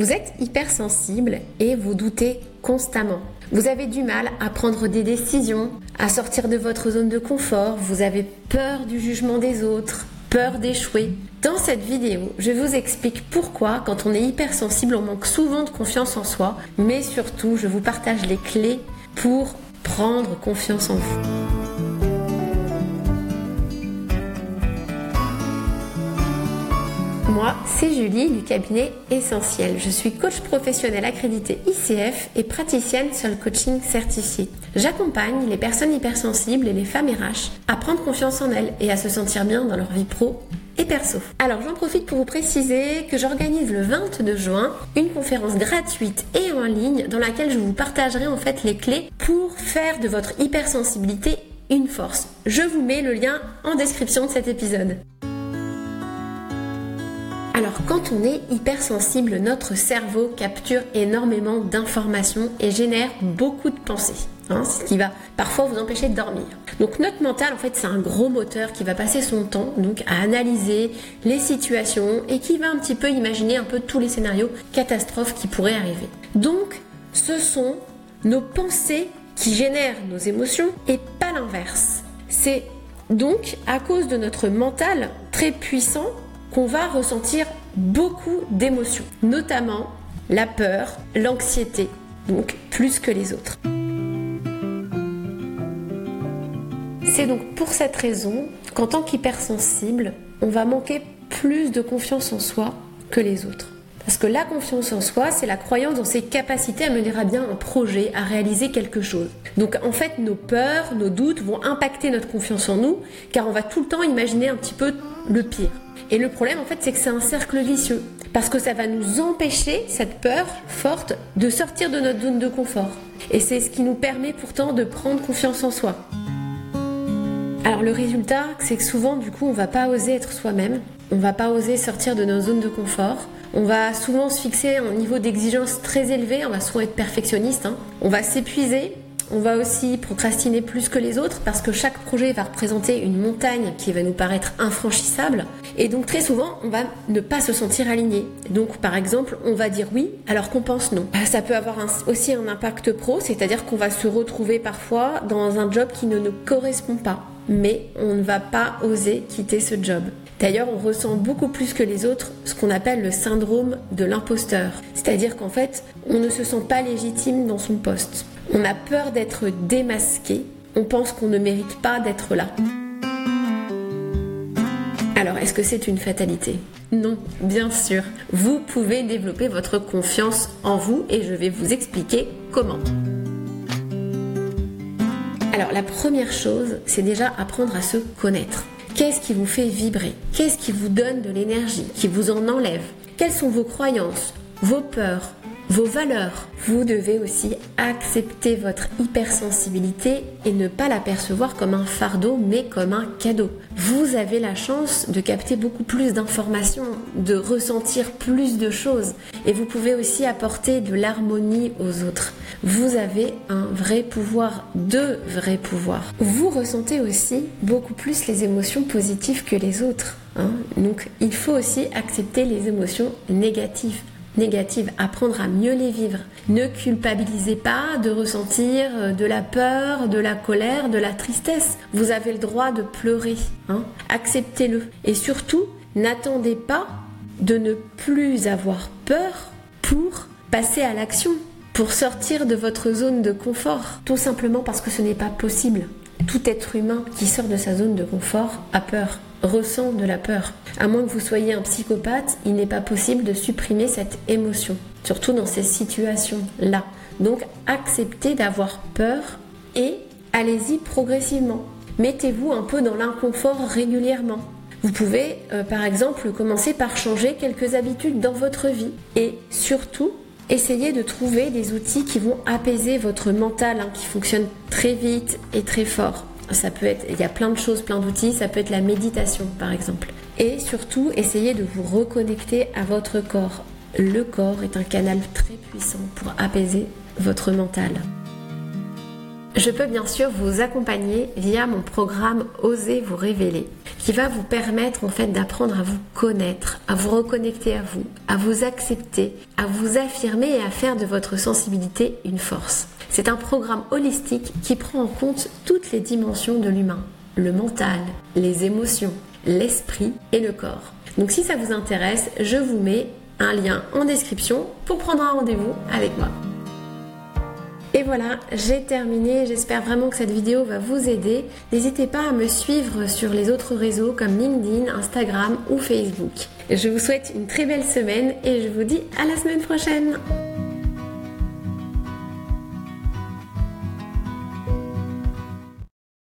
Vous êtes hypersensible et vous doutez constamment. Vous avez du mal à prendre des décisions, à sortir de votre zone de confort, vous avez peur du jugement des autres, peur d'échouer. Dans cette vidéo, je vous explique pourquoi quand on est hypersensible, on manque souvent de confiance en soi, mais surtout, je vous partage les clés pour prendre confiance en vous. Moi, c'est Julie du cabinet Essentiel. Je suis coach professionnel accrédité ICF et praticienne sur le coaching certifié. J'accompagne les personnes hypersensibles et les femmes RH à prendre confiance en elles et à se sentir bien dans leur vie pro et perso. Alors j'en profite pour vous préciser que j'organise le 22 juin une conférence gratuite et en ligne dans laquelle je vous partagerai en fait les clés pour faire de votre hypersensibilité une force. Je vous mets le lien en description de cet épisode. Alors quand on est hypersensible, notre cerveau capture énormément d'informations et génère beaucoup de pensées. Hein, ce qui va parfois vous empêcher de dormir. Donc notre mental, en fait, c'est un gros moteur qui va passer son temps donc à analyser les situations et qui va un petit peu imaginer un peu tous les scénarios catastrophes qui pourraient arriver. Donc, ce sont nos pensées qui génèrent nos émotions et pas l'inverse. C'est donc à cause de notre mental très puissant qu'on va ressentir beaucoup d'émotions, notamment la peur, l'anxiété, donc plus que les autres. C'est donc pour cette raison qu'en tant qu'hypersensible, on va manquer plus de confiance en soi que les autres. Parce que la confiance en soi, c'est la croyance dans ses capacités à mener à bien un projet, à réaliser quelque chose. Donc en fait, nos peurs, nos doutes vont impacter notre confiance en nous, car on va tout le temps imaginer un petit peu le pire. Et le problème, en fait, c'est que c'est un cercle vicieux. Parce que ça va nous empêcher, cette peur forte, de sortir de notre zone de confort. Et c'est ce qui nous permet pourtant de prendre confiance en soi. Alors le résultat, c'est que souvent, du coup, on va pas oser être soi-même. On va pas oser sortir de nos zones de confort. On va souvent se fixer un niveau d'exigence très élevé. On va souvent être perfectionniste. Hein. On va s'épuiser on va aussi procrastiner plus que les autres parce que chaque projet va représenter une montagne qui va nous paraître infranchissable. Et donc très souvent, on va ne pas se sentir aligné. Donc par exemple, on va dire oui alors qu'on pense non. Euh, ça peut avoir aussi un impact pro, c'est-à-dire qu'on va se retrouver parfois dans un job qui ne nous correspond pas. Mais on ne va pas oser quitter ce job. D'ailleurs, on ressent beaucoup plus que les autres ce qu'on appelle le syndrome de l'imposteur. C'est-à-dire qu'en fait, on ne se sent pas légitime dans son poste. On a peur d'être démasqué. On pense qu'on ne mérite pas d'être là. Alors, est-ce que c'est une fatalité? Non, bien sûr. Vous pouvez développer votre confiance en vous et je vais vous expliquer comment. Alors, la première chose, c'est déjà apprendre à se connaître. Qu'est-ce qui vous fait vibrer? Qu'est-ce qui vous donne de l'énergie Qui vous en enlève? Quelles sont vos croyances, vos peurs, vos valeurs. Vous devez aussi accepter votre hypersensibilité et ne pas la percevoir comme un fardeau mais comme un cadeau. Vous avez la chance de capter beaucoup plus d'informations, de ressentir plus de choses et vous pouvez aussi apporter de l'harmonie aux autres. Vous avez un vrai pouvoir, deux vrais pouvoirs. Vous ressentez aussi beaucoup plus les émotions positives que les autres. Hein. Donc il faut aussi accepter les émotions négatives négatives, apprendre à mieux les vivre. Ne culpabilisez pas de ressentir euh, de la peur, de la colère, de la tristesse. Vous avez le droit de pleurer. Hein. Acceptez-le. Et surtout, n'attendez pas de ne plus avoir peur pour passer à l'action, pour sortir de votre zone de confort. Tout simplement parce que ce n'est pas possible. Tout être humain qui sort de sa zone de confort a peur ressent de la peur. À moins que vous soyez un psychopathe, il n'est pas possible de supprimer cette émotion, surtout dans ces situations-là. Donc acceptez d'avoir peur et allez-y progressivement. Mettez-vous un peu dans l'inconfort régulièrement. Vous pouvez euh, par exemple commencer par changer quelques habitudes dans votre vie et surtout essayez de trouver des outils qui vont apaiser votre mental, hein, qui fonctionne très vite et très fort. Ça peut être, il y a plein de choses, plein d'outils. Ça peut être la méditation, par exemple. Et surtout, essayez de vous reconnecter à votre corps. Le corps est un canal très puissant pour apaiser votre mental. Je peux bien sûr vous accompagner via mon programme Osez vous révéler. qui va vous permettre en fait d'apprendre à vous connaître, à vous reconnecter à vous, à vous accepter, à vous affirmer et à faire de votre sensibilité une force. C'est un programme holistique qui prend en compte toutes les dimensions de l'humain, le mental, les émotions, l'esprit et le corps. Donc si ça vous intéresse, je vous mets un lien en description pour prendre un rendez-vous avec moi. Et voilà, j'ai terminé. J'espère vraiment que cette vidéo va vous aider. N'hésitez pas à me suivre sur les autres réseaux comme LinkedIn, Instagram ou Facebook. Je vous souhaite une très belle semaine et je vous dis à la semaine prochaine.